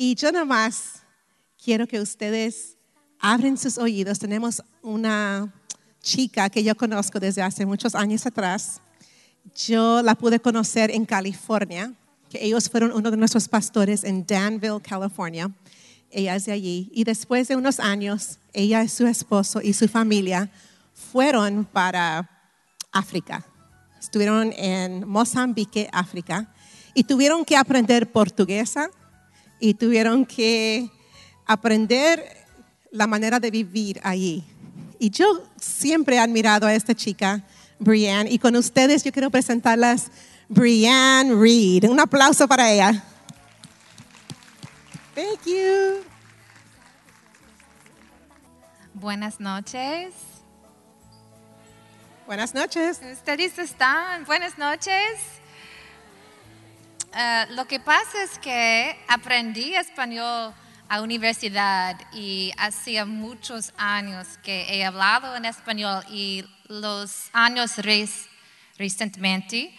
Y yo nomás quiero que ustedes abren sus oídos. Tenemos una chica que yo conozco desde hace muchos años atrás. Yo la pude conocer en California, que ellos fueron uno de nuestros pastores en Danville, California. Ella es de allí. Y después de unos años, ella y su esposo y su familia fueron para África. Estuvieron en Mozambique, África, y tuvieron que aprender portuguesa y tuvieron que aprender la manera de vivir allí. Y yo siempre he admirado a esta chica, Brianne, y con ustedes yo quiero presentarlas Brianne Reed. Un aplauso para ella. Thank you. Buenas noches. Buenas noches. ¿Ustedes están? Buenas noches. Eh, lo que pasa es que aprendí español a universidad y hacía muchos años que he hablado en español y los años recientemente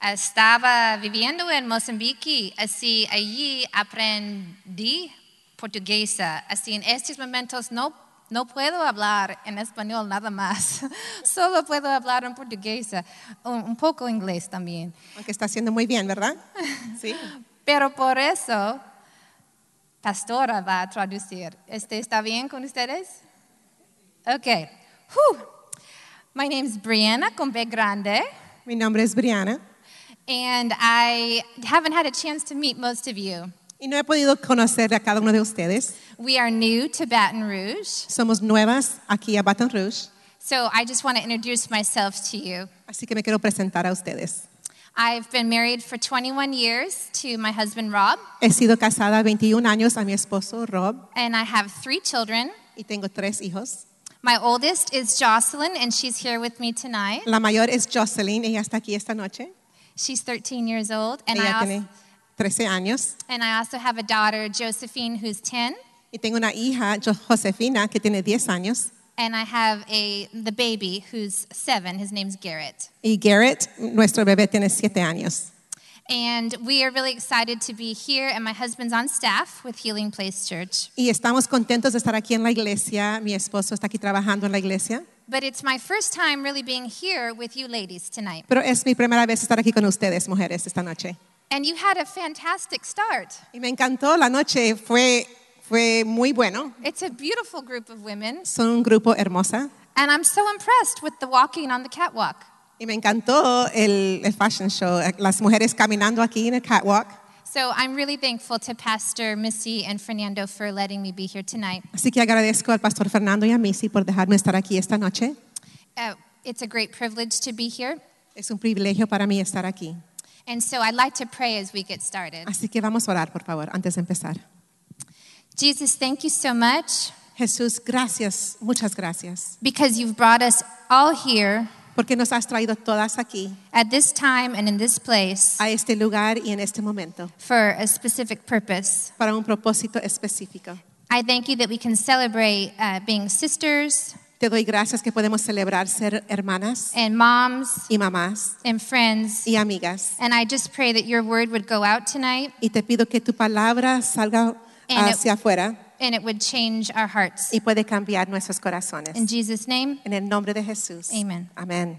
estaba viviendo en Mozambique, así allí aprendí portuguesa. Así en estos momentos no, no puedo hablar en español nada más, solo puedo hablar en portuguesa, un, un poco inglés también. Aunque está haciendo muy bien, ¿verdad? Sí. Pero por eso, Pastora va a traducir. Este, ¿Está bien con ustedes? Ok. Whew. My name is Brianna con B grande, Mi nombre es Brianna and I haven't had a chance to meet most of you. Y no he podido conocer a cada uno de ustedes. We are new to Baton Rouge, Somos nuevas aquí a Baton Rouge, so I just want to introduce myself to you. así que me quiero presentar a ustedes. I've been married for 21 years to my husband Rob, He sido casada 21 años a mi esposo Rob and I have three children. y tengo tres hijos. My oldest is Jocelyn, and she's here with me tonight. La mayor es Jocelyn, ella está aquí esta noche. She's 13 years old, and I, also, tiene 13 años. and I also have a daughter, Josephine, who's 10, Y tengo una hija, Jo- Josefina, que tiene 10 años. and I have a the baby who's seven. His name's Garrett, Y Garrett, nuestro bebé, tiene 7 años. and we are really excited to be here. And my husband's on staff with Healing Place Church, Y estamos contentos de estar aquí en la iglesia. Mi esposo está aquí trabajando en la iglesia. but it's my first time really being here with you ladies tonight. Pero es mi primera vez estar aquí con ustedes, mujeres, esta noche. And you had a fantastic start. Y me encantó, la noche fue, fue muy bueno. It's a beautiful group of women, Son un grupo hermosa. and I'm so impressed with the walking on the catwalk. Y me encantó el, el fashion show, las mujeres caminando aquí en el catwalk. So I'm really thankful to Pastor Missy and Fernando for letting me be here tonight. Así que agradezco al pastor Fernando y a Missy por dejarme estar aquí esta noche. Uh, it's a great privilege to be here. Es un privilegio para mí estar aquí. And so I'd like to pray as we get started. Así que vamos a orar, por favor, antes de empezar. Jesus, thank you so much Jesús, gracias, muchas gracias, because you've brought us all here porque nos has traído todas aquí, at this time and in this place a este lugar y en este momento, for a specific purpose. para un propósito específico. I thank you that we can celebrate uh, being sisters Te doy gracias que podemos celebrar ser hermanas and moms y mamás and friends. y amigas. And I just pray that your word would go out tonight Y te pido que tu palabra salga And it- hacia afuera and it would change our hearts. y puede cambiar nuestros corazones. In Jesus' name. En el nombre de Jesús. Amen. Amén.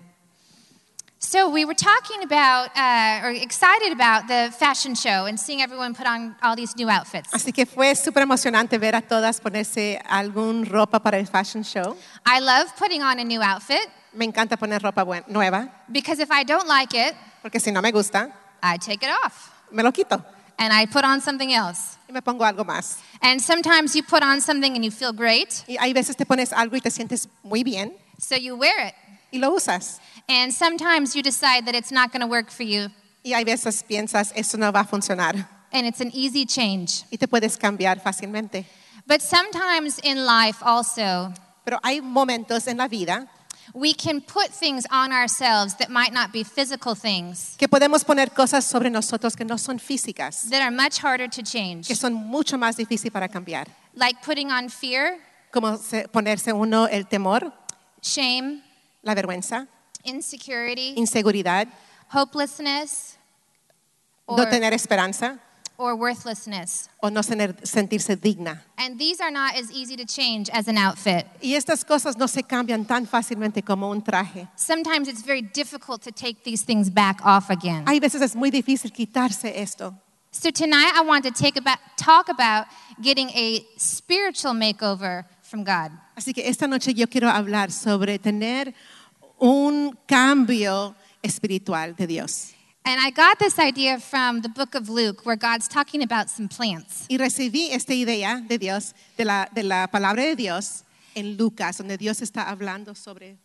So we were talking about, uh, or excited about the fashion show and seeing everyone put on all these new outfits. Así que fue súper emocionante ver a todas ponerse algún ropa para el fashion show. I love putting on a new outfit Me encanta poner ropa buen- nueva, because if I don't like it, porque si no me gusta, I take it off me lo quito and I put on something else. y me pongo algo más. And sometimes you put on something and you feel great, Y hay veces te pones algo y te sientes muy bien so you wear it. Y lo usas. And sometimes you decide that it's not going to work for you, Y hay veces piensas, eso no va a funcionar and it's an easy change. y te puedes cambiar fácilmente. But sometimes in life also, Pero hay momentos en la vida we can put things on ourselves that might not be physical things que podemos poner cosas sobre nosotros que no son físicas, that are much harder to change. que son mucho más difíciles para cambiar. Like putting on fear, Como ponerse uno el temor, shame, la vergüenza, insecurity, inseguridad, hopelessness, no or tener esperanza, or worthlessness. o no tener- sentirse digna. And these are not as easy to change as an outfit. Y estas cosas no se cambian tan fácilmente como un traje. Sometimes it's very difficult to take these things back off again. Hay veces es muy difícil quitarse esto. So tonight I want to take about, talk about getting a spiritual makeover from God. Así que esta noche yo quiero hablar sobre tener un cambio espiritual de Dios. And I got this idea from the book of Luke where God's talking about some plants. Y recibí esta idea de Dios, de la, de la palabra de Dios en Lucas, donde Dios está hablando sobre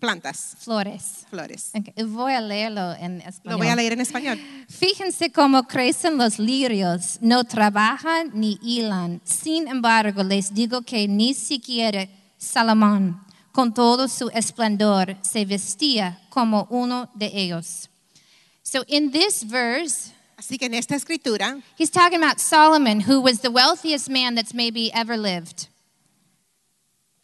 plantas, Flores. flores. Ok, Voy a leerlo en español. Lo voy a leer en español. Fíjense cómo crecen los lirios, no trabajan ni hilan. Sin embargo, les digo que ni siquiera Salomón, con todo su esplendor, se vestía como uno de ellos. So in this verse, Así que en esta escritura he's talking about Solomon, who was the wealthiest man that's maybe ever lived.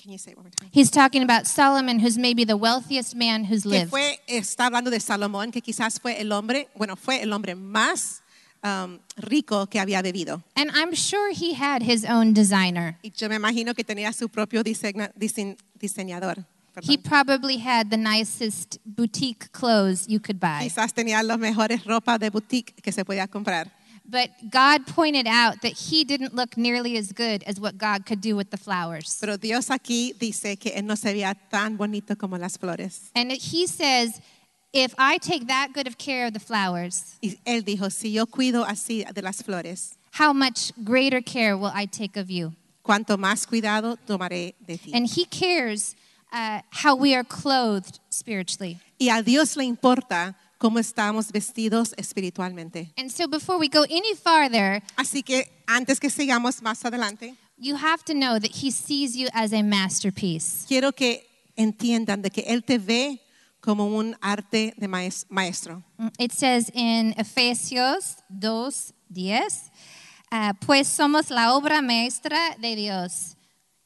Can you say it one more time? He's talking about Solomon, who's maybe the wealthiest man who's que lived. fue, está hablando de Salomón, que quizás fue el hombre, bueno, fue el hombre más um, rico que había bebido. And I'm sure he had his own designer. Y yo me imagino que tenía su propio diseña- dise- diseñador. He perdón. probably had the nicest boutique clothes you could buy. Quizás tenía las mejores ropas de boutique que se podía comprar. But God pointed out that he didn't look nearly as good as what God could do with the flowers. Pero Dios aquí dice que él no se veía tan bonito como las flores. And he says, if I take that good of care of the flowers, Y él dijo, si yo cuido así de las flores, how much greater care will I take of you? cuanto más cuidado tomaré de ti. And he cares uh, how we are clothed spiritually. Y a Dios le importa cómo estamos vestidos espiritualmente. And so before we go any farther, Así que antes que sigamos más adelante, you have to know that he sees you as a masterpiece. quiero que entiendan de que Él te ve como un arte de maes- maestro. It says in Efesios 2, 10, uh, pues somos la obra maestra de Dios.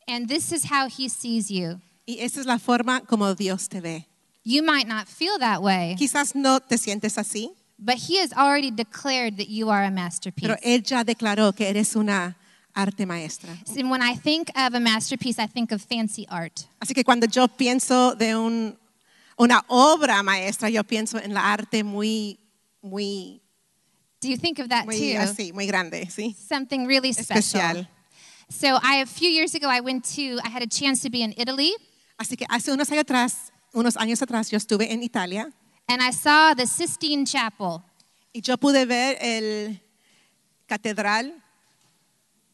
And this is how he sees you. Y esa es la forma como Dios te ve. You might not feel that way, Quizás no te sientes así, but he has already declared that you are a masterpiece. pero Él ya declaró que eres una arte maestra. And when I think of a masterpiece, I think of fancy art. Así que cuando yo pienso de un- una obra maestra, yo pienso en la arte muy, muy, Do you think of that muy too? así, muy grande, ¿sí? Something really special. Especial. So I, a few years ago, I went to, I had a chance to be in Italy, Así que hace unos años atrás, unos años atrás, yo estuve en Italia and I saw the Sistine Chapel. y yo pude ver el catedral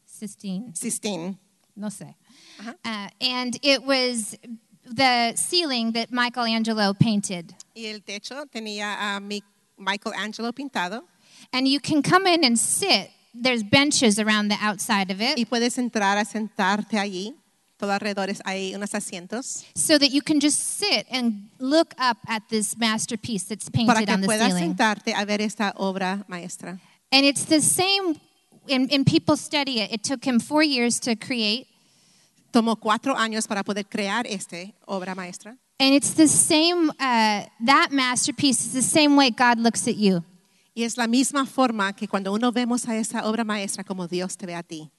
Sistine. Sistine. no sé. Ajá. Uh, and it was the ceiling that Michelangelo painted. Y el techo tenía a mi Michelangelo pintado. And you can come in and sit. There's benches around the outside of it Y puedes entrar a sentarte allí. Todo alrededor hay unos asientos. so that you can just sit and look up at this masterpiece that's Para painted que on the puedas ceiling. sentarte a ver esta obra maestra. And it's the same, and, and people study it. It took him four years to create. Tomó cuatro años para poder crear esta obra maestra. And it's the same, uh, that masterpiece is the same way God looks at you. Y es la misma forma que cuando uno vemos a esa obra maestra como Dios te ve a ti.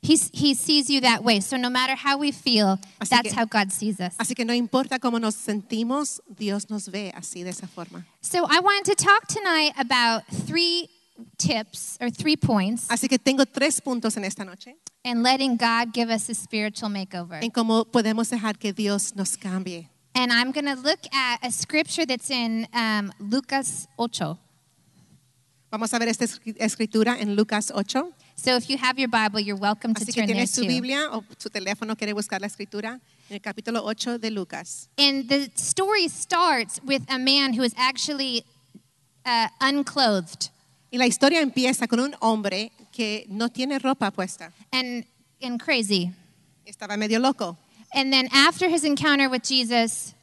He's, he sees you that way. So no matter how we feel, Así that's que- how God sees us. Así que no importa cómo nos sentimos, Dios nos ve así de esa forma. So I wanted to talk tonight about three tips or three points Así que tengo tres puntos en esta noche in letting God give us a spiritual makeover. en cómo podemos dejar que Dios nos cambie. And I'm going to look at a scripture that's in um, Lucas 8. Vamos a ver esta escritura en Lucas 8. So if you have your Bible, you're welcome to Así que turn there tiene su too. Biblia o su teléfono, quiere buscar la escritura en el capítulo 8 de Lucas. And the story starts with a man who is actually uh, unclothed Y la historia empieza con un hombre que no tiene ropa puesta. and, and crazy. Estaba medio loco. And then after his encounter with Jesus,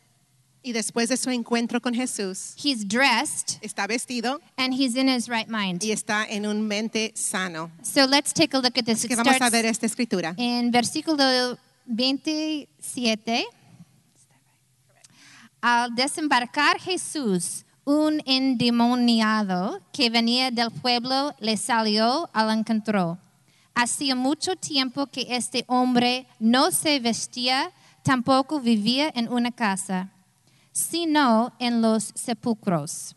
Y después de su encuentro con Jesús, he's dressed está vestido and he's in his right mind. y está en un mente sano. So let's take a look at this. Así It que vamos a starts ver esta escritura. en versículo 27. Al desembarcar Jesús, un endemoniado que venía del pueblo le salió al encuentro. Hacía mucho tiempo que este hombre no se vestía, tampoco vivía en una casa, sino en los sepulcros.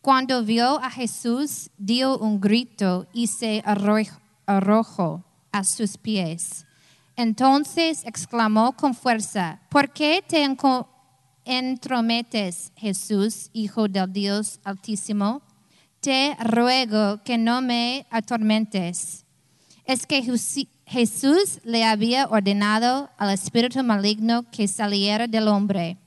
Cuando vio a Jesús, dio un grito y se arroj- arrojó a sus pies. Entonces exclamó con fuerza, ¿por qué te entrometes, Jesús, Hijo del Dios Altísimo? Te ruego que no me atormentes. Es que Jesús le había ordenado al espíritu maligno que saliera del hombre.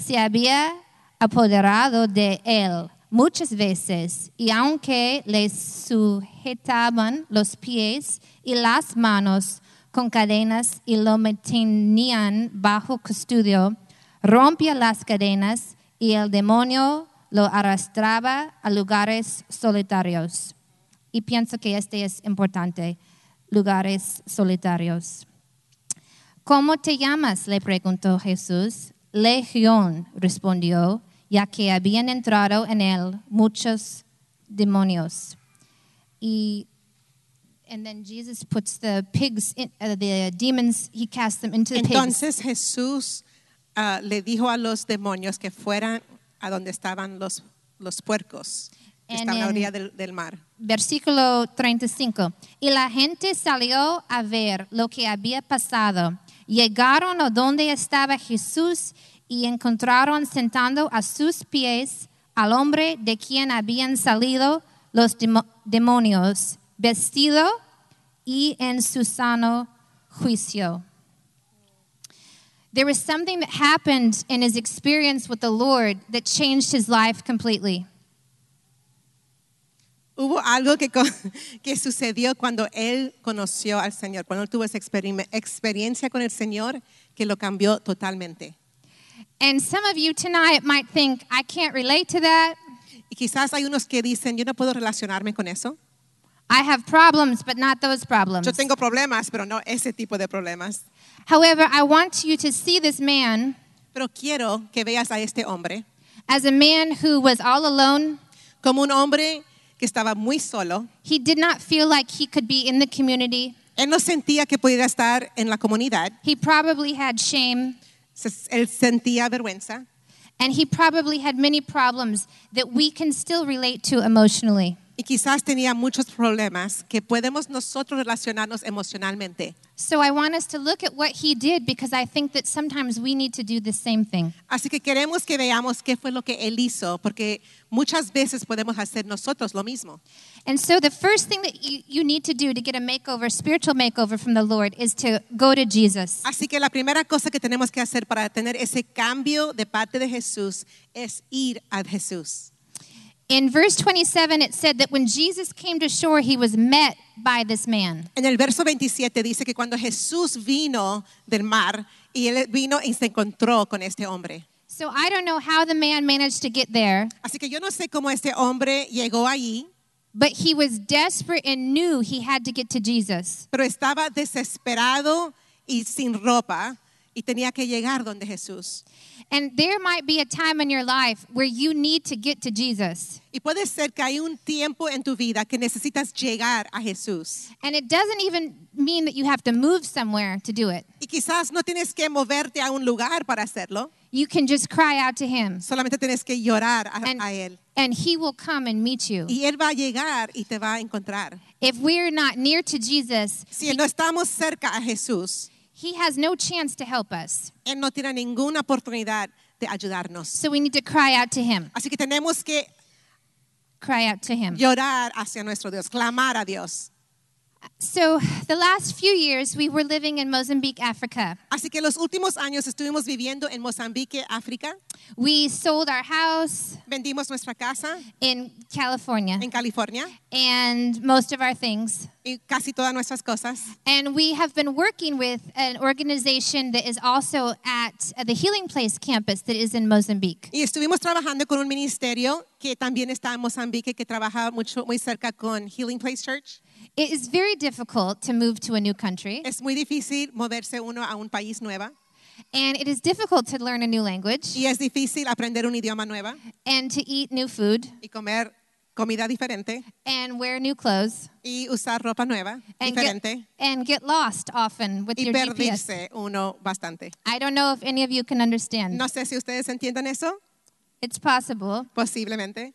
Se había apoderado de él muchas veces y aunque le sujetaban los pies y las manos con cadenas y lo mantenían bajo custodio, rompía las cadenas y el demonio lo arrastraba a lugares solitarios. Y pienso que este es importante, lugares solitarios. ¿Cómo te llamas? le preguntó Jesús. Legión, respondió, ya que habían entrado en él muchos demonios. Y and then Jesus puts the pigs, in, uh, the demons, he casts them into the pigs. Entonces Jesús ah, le dijo a los demonios que fueran a donde estaban los, los puercos, que estaban a la orilla del, del mar. Versículo 35. Y la gente salió a ver lo que había pasado. Llegaron a donde estaba Jesús y encontraron sentando a sus pies al hombre de quien habían salido los demonios, vestido y en su sano juicio. There was something that happened in his experience with the Lord that changed his life completely. Hubo algo que, que sucedió cuando él conoció al Señor, cuando él tuvo esa experiencia con el Señor que lo cambió totalmente. And some of you tonight might think, I can't relate to that. Y quizás hay unos que dicen, yo no puedo relacionarme con eso. I have problems, but not those problems. Yo tengo problemas, pero no ese tipo de problemas. However, I want you to see this man Pero quiero que veas a este hombre as a man who was all alone. como un hombre que estaba muy solo. He did not feel like he could be in the community. Él no sentía que pudiera estar en la comunidad. He probably had shame, Se- Él sentía vergüenza and he probably had many problems that we can still relate to emotionally. Y quizás tenía muchos problemas que podemos nosotros relacionarnos emocionalmente. So I want us to look at what he did because I think that sometimes we need to do the same thing. Así que queremos que veamos qué fue lo que él hizo, porque muchas veces podemos hacer nosotros lo mismo. And so the first thing that you, you need to do to get a makeover, spiritual makeover from the Lord, is to go to Jesus. Así que la primera cosa que tenemos que hacer para tener ese cambio de parte de Jesús es ir a Jesús. In verse 27, it said that when Jesus came to shore, he was met by this man. En el verso 27 dice que cuando Jesús vino del mar y él vino y se encontró con este hombre. So I don't know how the man managed to get there, Así que yo no sé cómo este hombre llegó allí, but he was desperate and knew he had to get to Jesus. pero estaba desesperado y sin ropa y tenía que llegar donde Jesús. And there might be a time in your life where you need to get to Jesus. Y puede ser que hay un tiempo en tu vida que necesitas llegar a Jesús. And it doesn't even mean that you have to move somewhere to do it. Y quizás no tienes que moverte a un lugar para hacerlo, You can just cry out to him, solamente tienes que llorar a, and, a Él. and he will come and meet you. Y Él va a llegar y te va a encontrar. If we're not near to Jesus, Si no estamos cerca a Jesús, he has no chance to help us. Él no tiene ninguna oportunidad de ayudarnos. So we need to cry out to him. Así que tenemos que Cry out to him. llorar hacia nuestro Dios, clamar a Dios. So the last few years we were living in Mozambique, Africa. Así que los últimos años estuvimos viviendo en Mozambique, África. We sold our house Vendimos nuestra casa in California en California and most of our things. y casi todas nuestras cosas. And we have been working with an organization that is also at the Healing Place campus that is in Mozambique. Y estuvimos trabajando con un ministerio que también está en Mozambique, que trabaja mucho, muy cerca con Healing Place Church. It is very difficult to move to a new country. Es muy difícil moverse uno a un país nuevo. And it is difficult to learn a new language y es difícil aprender un idioma nuevo and to eat new food y comer comida diferente and wear new clothes y usar ropa nueva, and get, diferente and get lost often with y your GPS. perderse uno bastante. I don't know if any of you can understand. No sé si ustedes entiendan eso, It's possible. posiblemente,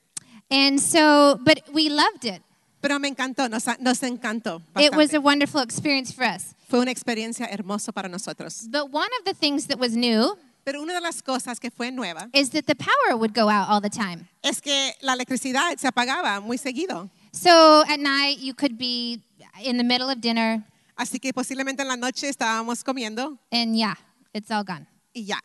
And so, but we loved it. Pero me encantó, nos, nos encantó. It was a wonderful experience for us. Fue una experiencia hermosa para nosotros. But one of the things that was new Pero una de las cosas que fue nueva is that the power would go out all the time. es que la electricidad se apagaba muy seguido. So at night, you could be in the middle of dinner, Así que posiblemente en la noche estábamos comiendo and yeah, it's all gone. y ya,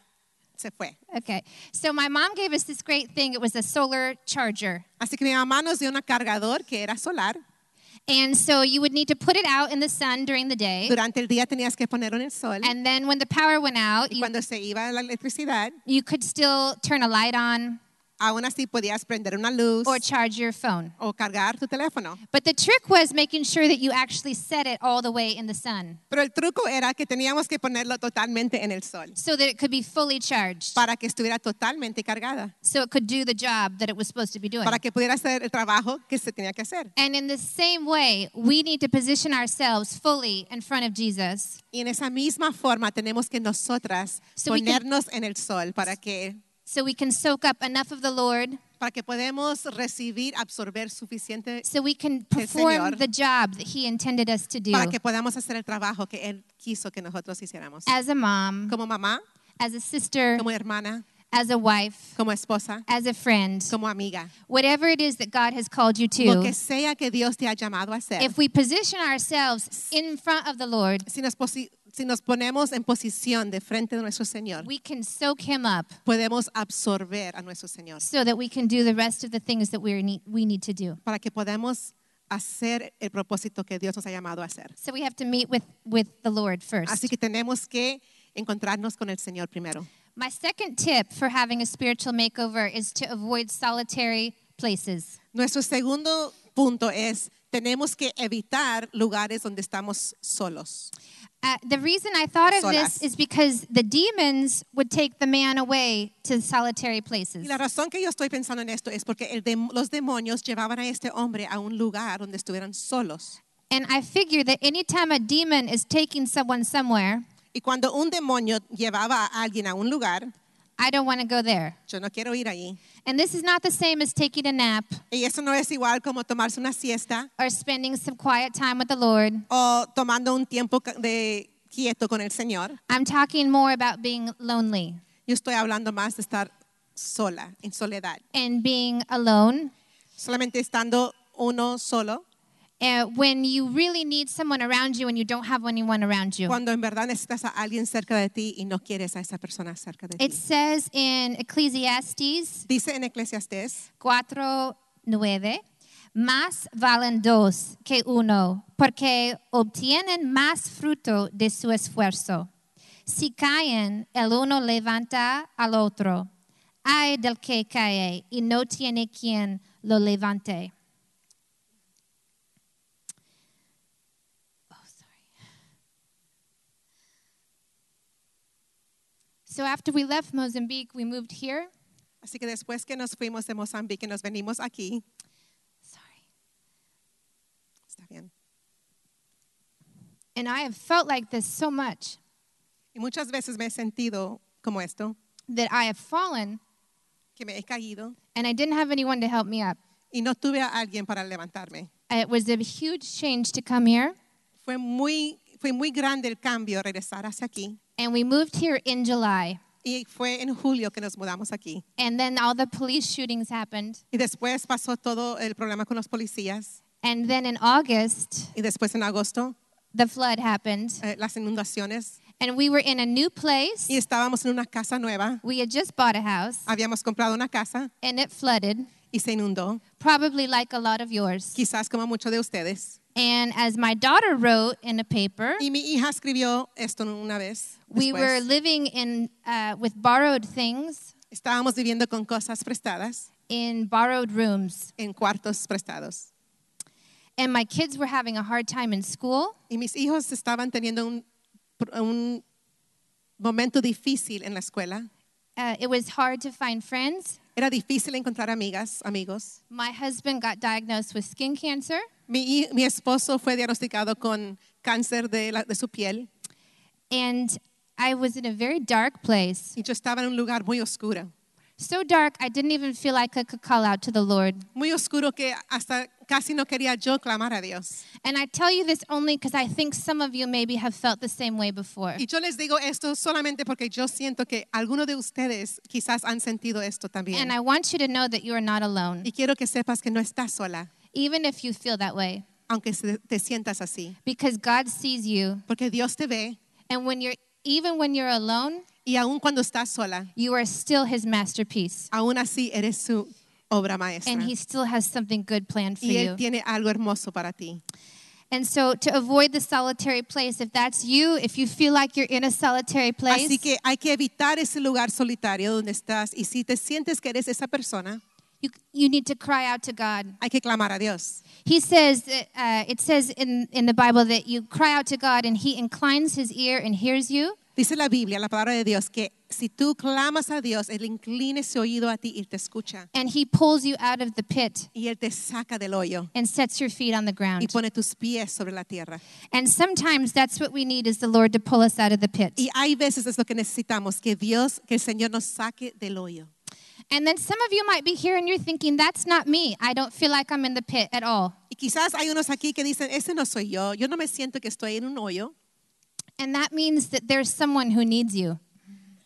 se fue. Okay. So my mom gave us this great thing. It was a solar charger. Así que mi mamá nos dio un cargador que era solar. And so you would need to put it out in the sun during the day. Durante el día tenías que ponerlo en el sol. And then when the power went out, Y you, cuando se iba la electricidad, you could still turn a light on aún así podías prender una luz or charge your phone. o cargar tu teléfono. But the trick was making sure that you actually set it all the way in the sun Pero el truco era que teníamos que ponerlo totalmente en el sol so that it could be fully charged, para que estuviera totalmente cargada, so it could do the job that it was supposed to be doing. para que pudiera hacer el trabajo que se tenía que hacer. And in the same way, we need to position ourselves fully in front of Jesus Y en esa misma forma tenemos que nosotras So we can- ponernos en el sol para que so we can soak up enough of the Lord para que podamos recibir, absorber suficiente so we can Señor. perform the job that He intended us to do. para que podamos hacer el trabajo que él quiso que nosotros hiciéramos. As a mom, Como mamá, as a sister, como hermana, as a wife, como esposa, as a friend, como amiga. whatever it is that God has called you Lo to, que sea que Dios te ha llamado a hacer. if we position ourselves in front of the Lord, Si nos, posi- si nos ponemos en posición de frente de nuestro Señor, we can soak Him up podemos absorber a nuestro Señor so that we can do the rest of the things that we need, we need to do. para que podamos hacer el propósito que Dios nos ha llamado a hacer. So we have to meet with, with the Lord first. Así que tenemos que encontrarnos con el Señor primero. My second tip for having a spiritual makeover is to avoid solitary places. Nuestro segundo punto es, tenemos que evitar lugares donde estamos solos. Uh, the reason I thought of Solas. this is because the demons would take the man away to solitary places. Y la razón que yo estoy pensando en esto es porque el dem- los demonios llevaban a este hombre a un lugar donde estuvieran solos. And I figure that anytime a demon is taking someone somewhere, Y cuando un demonio llevaba a alguien a un lugar, I don't want to go there. yo no quiero ir ahí. And this is not the same as taking a nap Y eso no es igual como tomarse una siesta or spending some quiet time with the Lord. o tomando un tiempo de quieto con el Señor. I'm talking more about being lonely Yo estoy hablando más de estar sola, en soledad. and being alone. Solamente estando uno solo, cuando en verdad necesitas a alguien cerca de ti y no quieres a esa persona cerca de It says in Ecclesiastes Dice en Eclesiastés 4:9, más valen dos que uno, porque obtienen más fruto de su esfuerzo. Si caen, el uno levanta al otro. Ay del que cae y no tiene quien lo levante. So after we left Mozambique, we moved here. Así que después que nos fuimos de Mozambique, nos venimos aquí. Sorry. Está bien. And I have felt like this so much Y muchas veces me he sentido como esto, that I have fallen que me he caído and I didn't have anyone to help me up. y no tuve a alguien para levantarme. It was a huge change to come here. Fue muy, fue muy grande el cambio regresar hacia aquí. And we moved here in July. Y fue en julio que nos mudamos aquí. And then all the police shootings happened. Y después pasó todo el problema con los policías. And then in August, Y después en agosto, the flood happened. eh, las inundaciones. And we were in a new place. Y estábamos en una casa nueva. We had just bought a house Habíamos comprado una casa and it flooded, y se inundó. probably like a lot of yours. Quizás como muchos de ustedes. And as my daughter wrote in a paper, Y mi hija escribió esto una vez. we were living in uh, with borrowed things Estábamos viviendo con cosas prestadas in borrowed rooms. en cuartos prestados. And my kids were having a hard time in school. Y mis hijos estaban teniendo un, un momento difícil en la escuela. Uh, it was hard to find friends. Era difícil encontrar amigas, amigos. My husband got diagnosed with skin cancer, Mi, mi esposo fue diagnosticado con cáncer de, la- de su piel and I was in a very dark place. y yo estaba en un lugar muy oscuro. So dark, I didn't even feel like I could call out to the Lord. Muy oscuro que hasta casi no quería yo clamar a Dios. And I tell you this only because I think some of you maybe have felt the same way before. Y yo les digo esto solamente porque yo siento que algunos de ustedes quizás han sentido esto también. And I want you to know that you are not alone, Y quiero que sepas que no estás sola, even if you feel that way, aunque te sientas así. because God sees you. Porque Dios te ve And when you're even when you're alone, y aun cuando estás sola, you are still his masterpiece. aún así eres su obra maestra. And he still has something good planned for Y Él you. tiene algo hermoso para ti. And so to avoid the solitary place, if that's you, if you feel like you're in a solitary place, Así que hay que evitar ese lugar solitario donde estás. Y si te sientes que eres esa persona, you, you need to cry out to God. hay que clamar a Dios. He says, uh, it says in, in the Bible that you cry out to God and he inclines his ear and hears you. Dice la Biblia, la palabra de Dios, que si tú clamas a Dios, Él incline su oído a ti y te escucha. And he pulls you out of the pit Y Él te saca del hoyo and sets your feet on the y ground. pone tus pies sobre la tierra. And sometimes that's what we need is the Lord to pull us out of the pit. Y hay veces es lo que necesitamos, que Dios, que el Señor nos saque del hoyo. And then some of you might be here and you're thinking, that's not me. I don't feel like I'm in the pit at all. Y quizás hay unos aquí que dicen, ese no soy yo, yo no me siento que estoy en un hoyo. And that means that there's someone who needs you.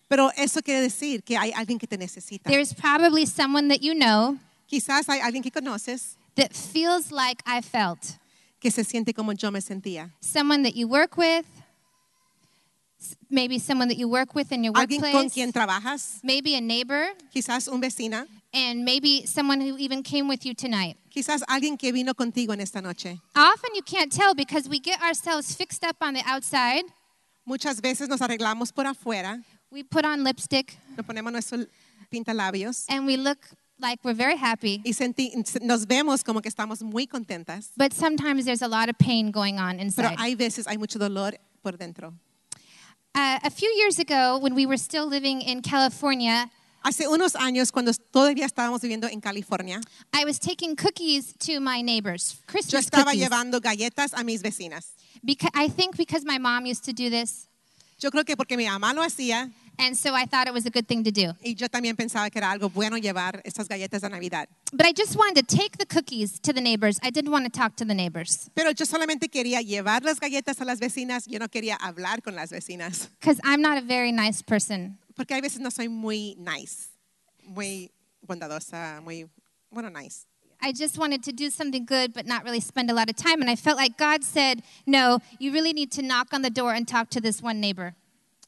Pero eso quiere decir que hay alguien que te necesita. There's probably someone that you know Quizás hay alguien que conoces that feels like I felt. que se siente como yo me sentía. Someone that you work with, s- maybe someone that you work with in your Alguien con workplace, quien trabajas, maybe a neighbor, quizás un vecina, and maybe someone who even came with you tonight. quizás alguien que vino contigo en esta noche. Often you can't tell because we get ourselves fixed up on the outside. Muchas veces nos arreglamos por afuera, We put on lipstick nos ponemos nuestros pintalabios and we look like we're very happy. y senti- nos vemos como que estamos muy contentas. But sometimes there's a lot of pain going on inside. Pero hay veces hay mucho dolor por dentro. Uh, a few years ago, when we were still living in California, Hace unos años, cuando todavía estábamos viviendo en California, I was taking cookies to my neighbors, Christmas yo estaba cookies. llevando galletas a mis vecinas. Because, I think because my mom used to do this, Yo creo que porque mi mamá lo hacía and so I thought it was a good thing to do. y yo también pensaba que era algo bueno llevar estas galletas de Navidad. But I just wanted to take the cookies to the neighbors. I didn't want to talk to the neighbors Pero yo solamente quería llevar las galletas a las vecinas, yo no quería hablar con las vecinas, because I'm not a very nice person. Porque hay veces no soy muy nice, muy bondadosa, muy, bueno, nice. I just wanted to do something good, but not really spend a lot of time. And I felt like God said, No, you really need to knock on the door and talk to this one neighbor.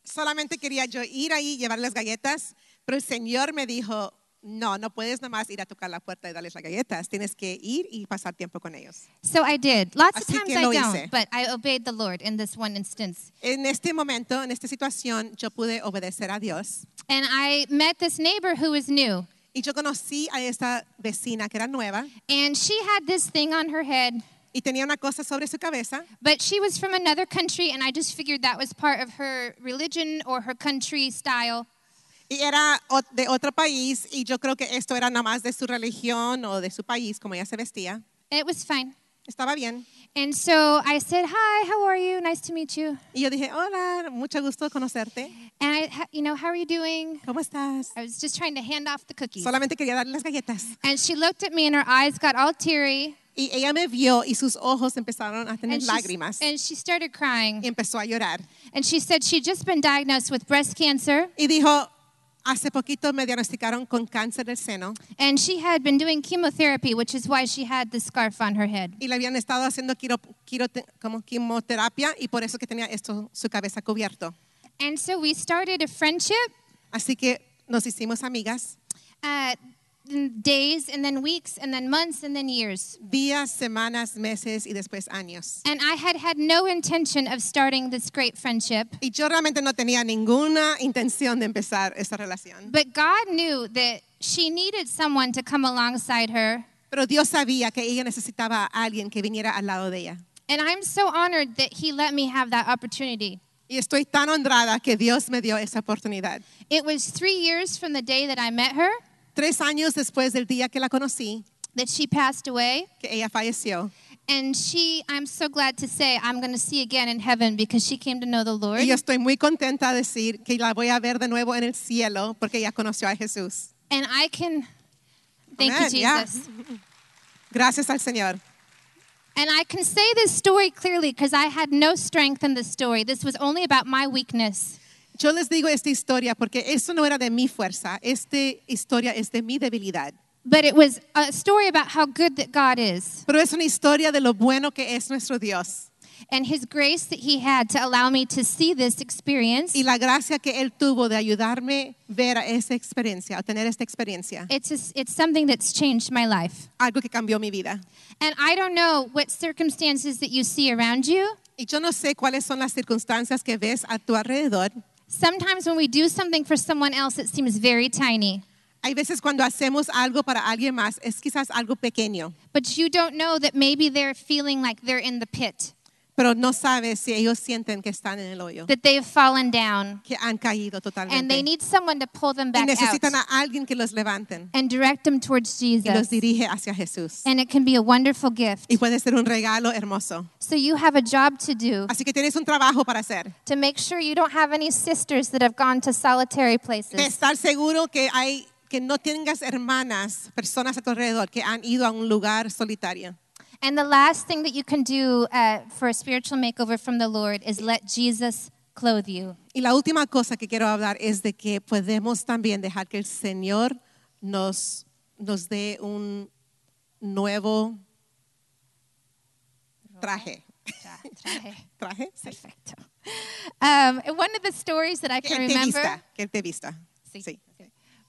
Solamente quería yo ir ahí, llevar las galletas, pero el Señor me dijo, no, no puedes nomás ir a tocar la puerta y darles las galletas, tienes que ir y pasar tiempo con ellos. So I did. Lots of times que I don't, hice. but I obeyed the Lord in this one instance. En este momento, en esta situación, yo pude obedecer a Dios And I met this neighbor who was new. y yo conocí a esta vecina que era nueva And she had this thing on her head, y tenía una cosa sobre su cabeza, but she was from another country, and I just figured that was part of her religion or her country style. Y era de otro país y yo creo que esto era nada más de su religión o de su país, como ella se vestía. It was fine. Estaba bien. And so I said, Hi, how are you? Nice to meet you. Y yo dije, hola, mucho gusto conocerte. And I, you know, how are you doing? ¿Cómo estás? I was just trying to hand off the cookies. Solamente quería darle las galletas. And she looked at me and her eyes got all teary. Y ella me vio y sus ojos empezaron a tener And she, lágrimas and she started crying. y empezó a llorar. And she said she'd just been diagnosed with breast cancer. Y dijo, hace poquito me diagnosticaron con cáncer del seno And she had been doing chemotherapy, which is why she had the scarf on her head. y le habían estado haciendo quiro- quiro- como quimioterapia y por eso que tenía esto su cabeza cubierto. And so we started a friendship, Así que nos hicimos amigas. uh, days and then weeks and then months and then years. Días, semanas, meses y después años. And I had had no intention of starting this great friendship. Y yo realmente no tenía ninguna intención de empezar esta relación. But God knew that she needed someone to come alongside her. Pero Dios sabía que ella necesitaba a alguien que viniera al lado de ella. And I'm so honored that He let me have that opportunity. Y estoy tan honrada que Dios me dio esa oportunidad. It was three years from the day that I met her Tres años después del día que la conocí, that she passed away. que ella falleció. And she, I'm so glad to say, I'm going to see again in heaven because she came to know the Lord. Y yo estoy muy contenta de decir que la voy a ver de nuevo en el cielo porque ella conoció a Jesús. And I can, thank Amen, you, yeah. Jesus. Gracias al Señor. And I can say this story clearly because I had no strength in this story. This was only about my weakness. Yo les digo esta historia porque eso no era de mi fuerza, esta historia es de mi debilidad. But it was a story about how good that God is Pero es una historia de lo bueno que es nuestro Dios and His grace that He had to allow me to see this experience. y la gracia que Él tuvo de ayudarme ver a esa experiencia, a tener esta experiencia, It's, a, it's something that's changed my life. algo que cambió mi vida. And I don't know what circumstances that you see around you. Y yo no sé cuáles son las circunstancias que ves a tu alrededor. Sometimes when we do something for someone else, it seems very tiny. Hay veces cuando hacemos algo para alguien más, es quizás algo pequeño, But you don't know that maybe they're feeling like they're in the pit, pero no sabes si ellos sienten que están en el hoyo, that they've fallen down, que han caído and they totalmente. need someone to pull them Y back necesitan out a alguien que los levanten and direct them towards y los Jesus. dirige hacia Jesús. And it can be a wonderful gift. Y puede ser un regalo hermoso. So you have a job to do Así que tienes un trabajo para hacer. to make sure you don't have any sisters that have gone to solitary De places. estar seguro que hay que no tengas hermanas, personas a tu alrededor que han ido a un lugar solitario. And the last thing that you can do uh, for a spiritual makeover from the Lord is let Jesus clothe you. Y la última cosa que quiero hablar es de que podemos también dejar que el Señor nos, nos dé un nuevo traje. ¿Traje? Sí. Perfecto. Um, one of the stories that I can remember. Que él te vista. Sí. Sí.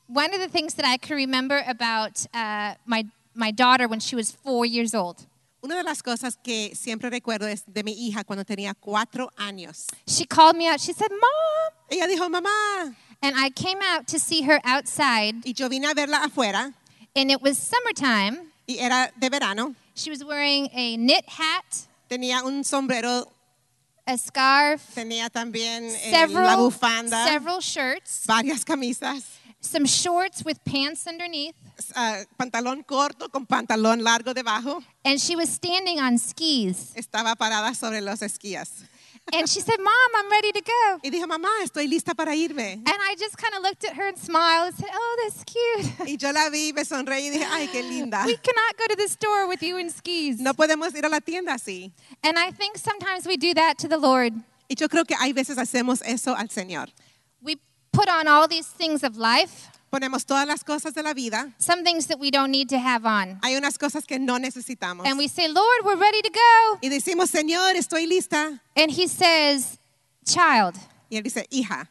one of the things that I can remember about uh, my, my daughter when she was four years old. Una de las cosas que siempre recuerdo es de mi hija cuando tenía cuatro años. She called me out. She said, Mom. Ella dijo, mamá, And I came out to see her outside, y yo vine a verla afuera and it was summertime. y era de verano. She was wearing a knit hat, Tenía un sombrero, a scarf, tenía también eh, several, la bufanda, several shirts, varias camisas, some shorts with pants underneath, ah, pantalón corto con pantalón largo debajo. and she was standing on skis. Estaba parada sobre los esquías. And she said, Mom, I'm ready to go. Y dijo, mamá, estoy lista para irme. And I just kind of looked at her and smiled and said, Oh, that's cute. Y yo la vi, me sonreí y dije, ay, qué linda. we cannot go to the store with you in skis. No podemos ir a la tienda así. And I think sometimes we do that to the Lord. Y yo creo que hay veces hacemos eso al Señor. We put on all these things of life, Ponemos todas las cosas de la vida. some things that we don't need to have on. Hay unas cosas que no necesitamos. And we say, Lord, we're ready to go. Y decimos, Señor, estoy lista. And He says, Child, Y él dice, hija,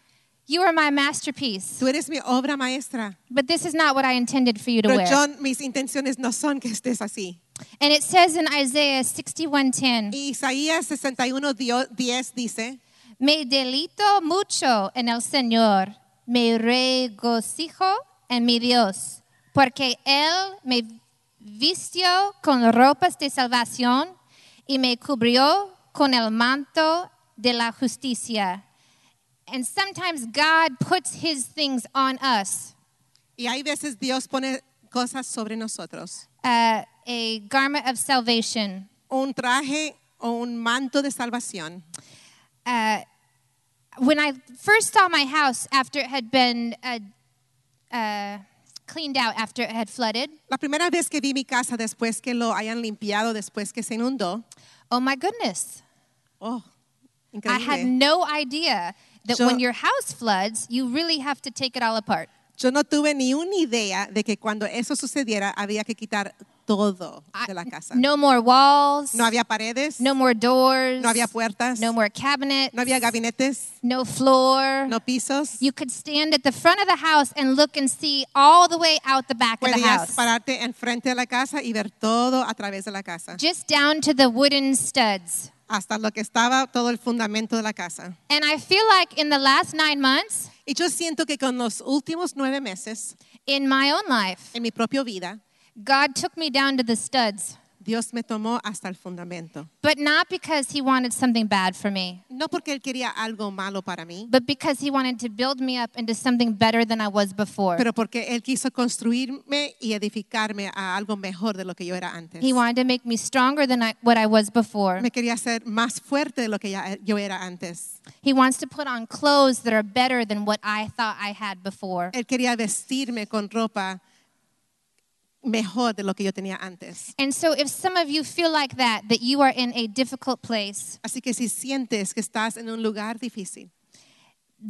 you are my masterpiece, tú eres mi obra maestra. but this is not what I intended for you to Pero wear. yo, mis intenciones no son que estés así. And it says in Isaiah 61:10, Y Isaías 61, 10 dice, Me delito mucho en el Señor, me regocijo en mi Dios, porque Él me vistió con ropas de salvación y me cubrió con el manto de la justicia. And sometimes God puts His things on us, y hay veces Dios pone cosas sobre nosotros. uh, a garment of salvation. Un traje o un manto de salvación. uh, when I first saw my house after it had been uh, uh, cleaned out, after it had flooded, La primera vez que vi mi casa después que lo hayan limpiado, después que se inundó, oh my goodness, oh, I had no idea that Yo- when your house floods, you really have to take it all apart. Yo no tuve ni una idea de que cuando eso sucediera había que quitar todo de la casa. No more walls, No había paredes, no more doors, no había puertas, no more cabinets, no había gabinetes, no floor. no pisos. You could stand at the front of the house and look and see all the way out the back of the house, pararte enfrente de la casa y ver todo a través de la casa, just down to the wooden studs. hasta lo que estaba todo el fundamento de la casa. And I feel like in the last nine months Y yo siento que con los últimos nueve meses in my own life, en mi propia vida, God took me down to the studs, Dios me tomó hasta el fundamento. but not because He wanted something bad for me. No porque Él quería algo malo para mí, but because He wanted to build me up into something better than I was before. pero porque Él quiso construirme y edificarme a algo mejor de lo que yo era antes. He wanted to make me stronger than I, what I was before. Me quería hacer más fuerte de lo que ya- eh, yo era antes. He wants to put on clothes that are better than what I thought I had before. Él quería vestirme con ropa mejor de lo que yo tenía antes. And so, if some of you feel like that, that you are in a difficult place, Así que si sientes que estás en un lugar difícil,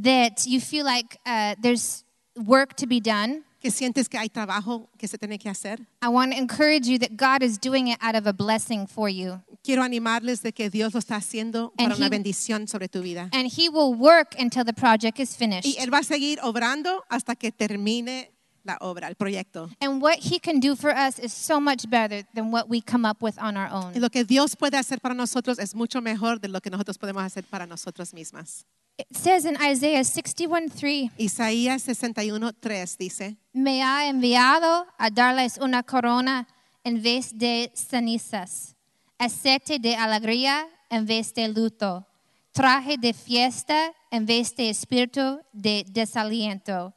that you feel like uh, there's work to be done, que sientes que hay trabajo que se tiene que hacer, I want to encourage you that God is doing it out of a blessing for you. quiero animarles de que Dios lo está haciendo And para una he- bendición sobre tu vida. And He will work until the project is Y finished. Él va a seguir obrando hasta que termine la obra, el proyecto. And what He can do for us is so much better than what we come up with on our Y own. lo que Dios puede hacer para nosotros es mucho mejor de lo que nosotros podemos hacer para nosotros mismas. It says in Isaiah 61 3, Isaías 61:3 dice, Me ha enviado a darles una corona en vez de cenizas, aceite de alegría en vez de luto, traje de fiesta en vez de espíritu de desaliento.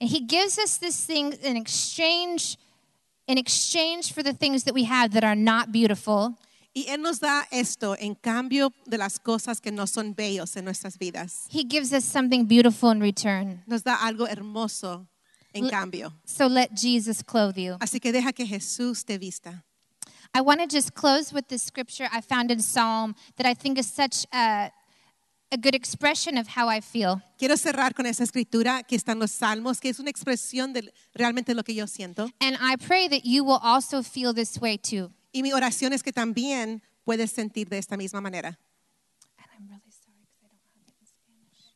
And he gives us this thing in exchange in exchange for the things that we have that are not beautiful. y Él nos da esto en cambio de las cosas que no son bellos en nuestras vidas. He gives us something beautiful in return. Nos da algo hermoso en L- cambio. So let Jesus clothe you. Así que deja que Jesús te vista. I want to just close with this scripture I found in Psalm that I think is such a, a good expression of how I feel. Quiero cerrar con esa escritura que está en los Salmos, que es una expresión de realmente lo que yo siento. And I pray that you will also feel this way too. Y mi oración es que también puedes sentir de esta misma manera. And I'm really sorry because I don't have it in Spanish.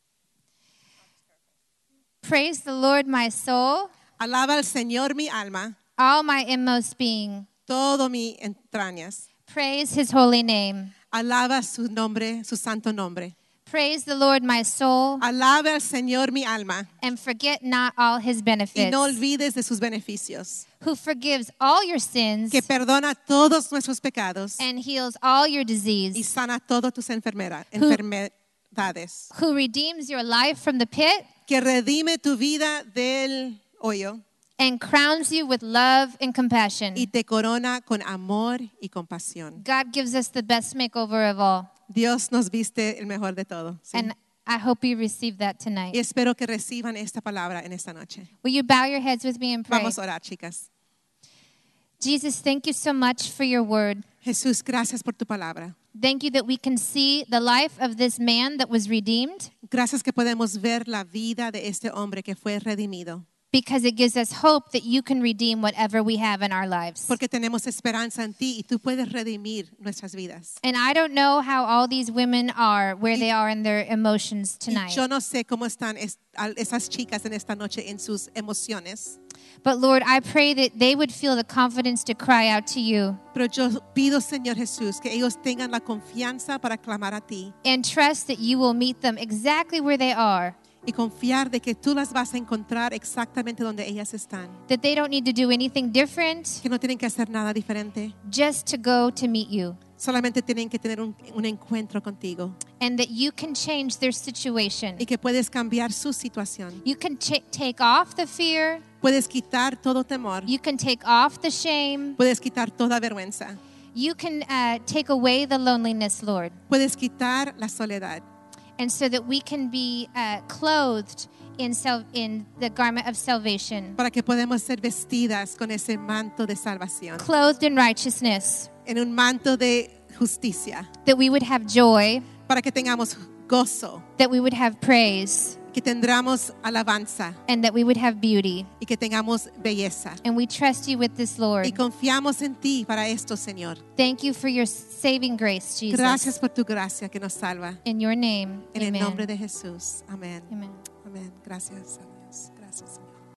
Praise the Lord, my soul, Alaba al Señor mi alma, all my inmost being. todo mi entrañas. Praise his holy name. Alaba su nombre, su santo nombre. Praise the Lord, my soul, Alabe al Señor mi alma. and forget not all his y benefits, no olvides de sus beneficios, who forgives all your sins que perdona todos nuestros pecados and heals all your y disease, sana todas tus enfermera- Who- enfermedades, who redeems your life from the pit que redime tu vida del hoyo and crowns you with love and compassion. y te corona con amor y compasión. God gives us the best makeover of all. Dios nos viste el mejor de todo. ¿sí? And I hope you receive that Y tonight. espero que reciban esta palabra en esta noche. Will you bow your heads with me and pray? Vamos a orar, chicas. Jesus, thank you so much for your word. Jesús, gracias por tu palabra. Thank you that we can see the life of this man that was redeemed Gracias que podemos ver la vida de este hombre que fue redimido. Because it gives us hope that you can redeem whatever we have in our lives. Porque tenemos esperanza en ti y tú puedes redimir nuestras vidas. And I don't know how all these women are, where they are in their emotions Y tonight. yo no sé cómo están es- esas chicas en esta noche en sus emociones, But Lord, I pray that they would feel the confidence to cry out to you pero yo pido, Señor Jesús, que ellos tengan la confianza para clamar a ti and trust that you will meet them exactly where they are, y confiar de que tú las vas a encontrar exactamente donde ellas están, that they don't need to do anything different que no tienen que hacer nada diferente, just to go to meet you, solamente tienen que tener un, un encuentro contigo. And that you can change their situation. y que puedes cambiar su situación, You can take off the fear, puedes quitar todo temor, you can take off the shame, puedes quitar toda vergüenza, you can uh, take away the loneliness, Lord. puedes quitar la soledad and so that we can be uh, clothed in, sal- in the garment of salvation, para que podamos ser vestidas con ese manto de salvación, clothed in righteousness, en un manto de justicia, that we would have joy, para que tengamos gozo, that we would have praise, que tendremos alabanza and that we would have beauty. y que tengamos belleza. And we trust you with this, Lord. Y confiamos en ti para esto, Señor. Thank you for your saving grace, Jesus. Gracias por tu gracia que nos salva. In your name, En el amen. nombre de Jesús. Amén. Amen. Amén. Gracias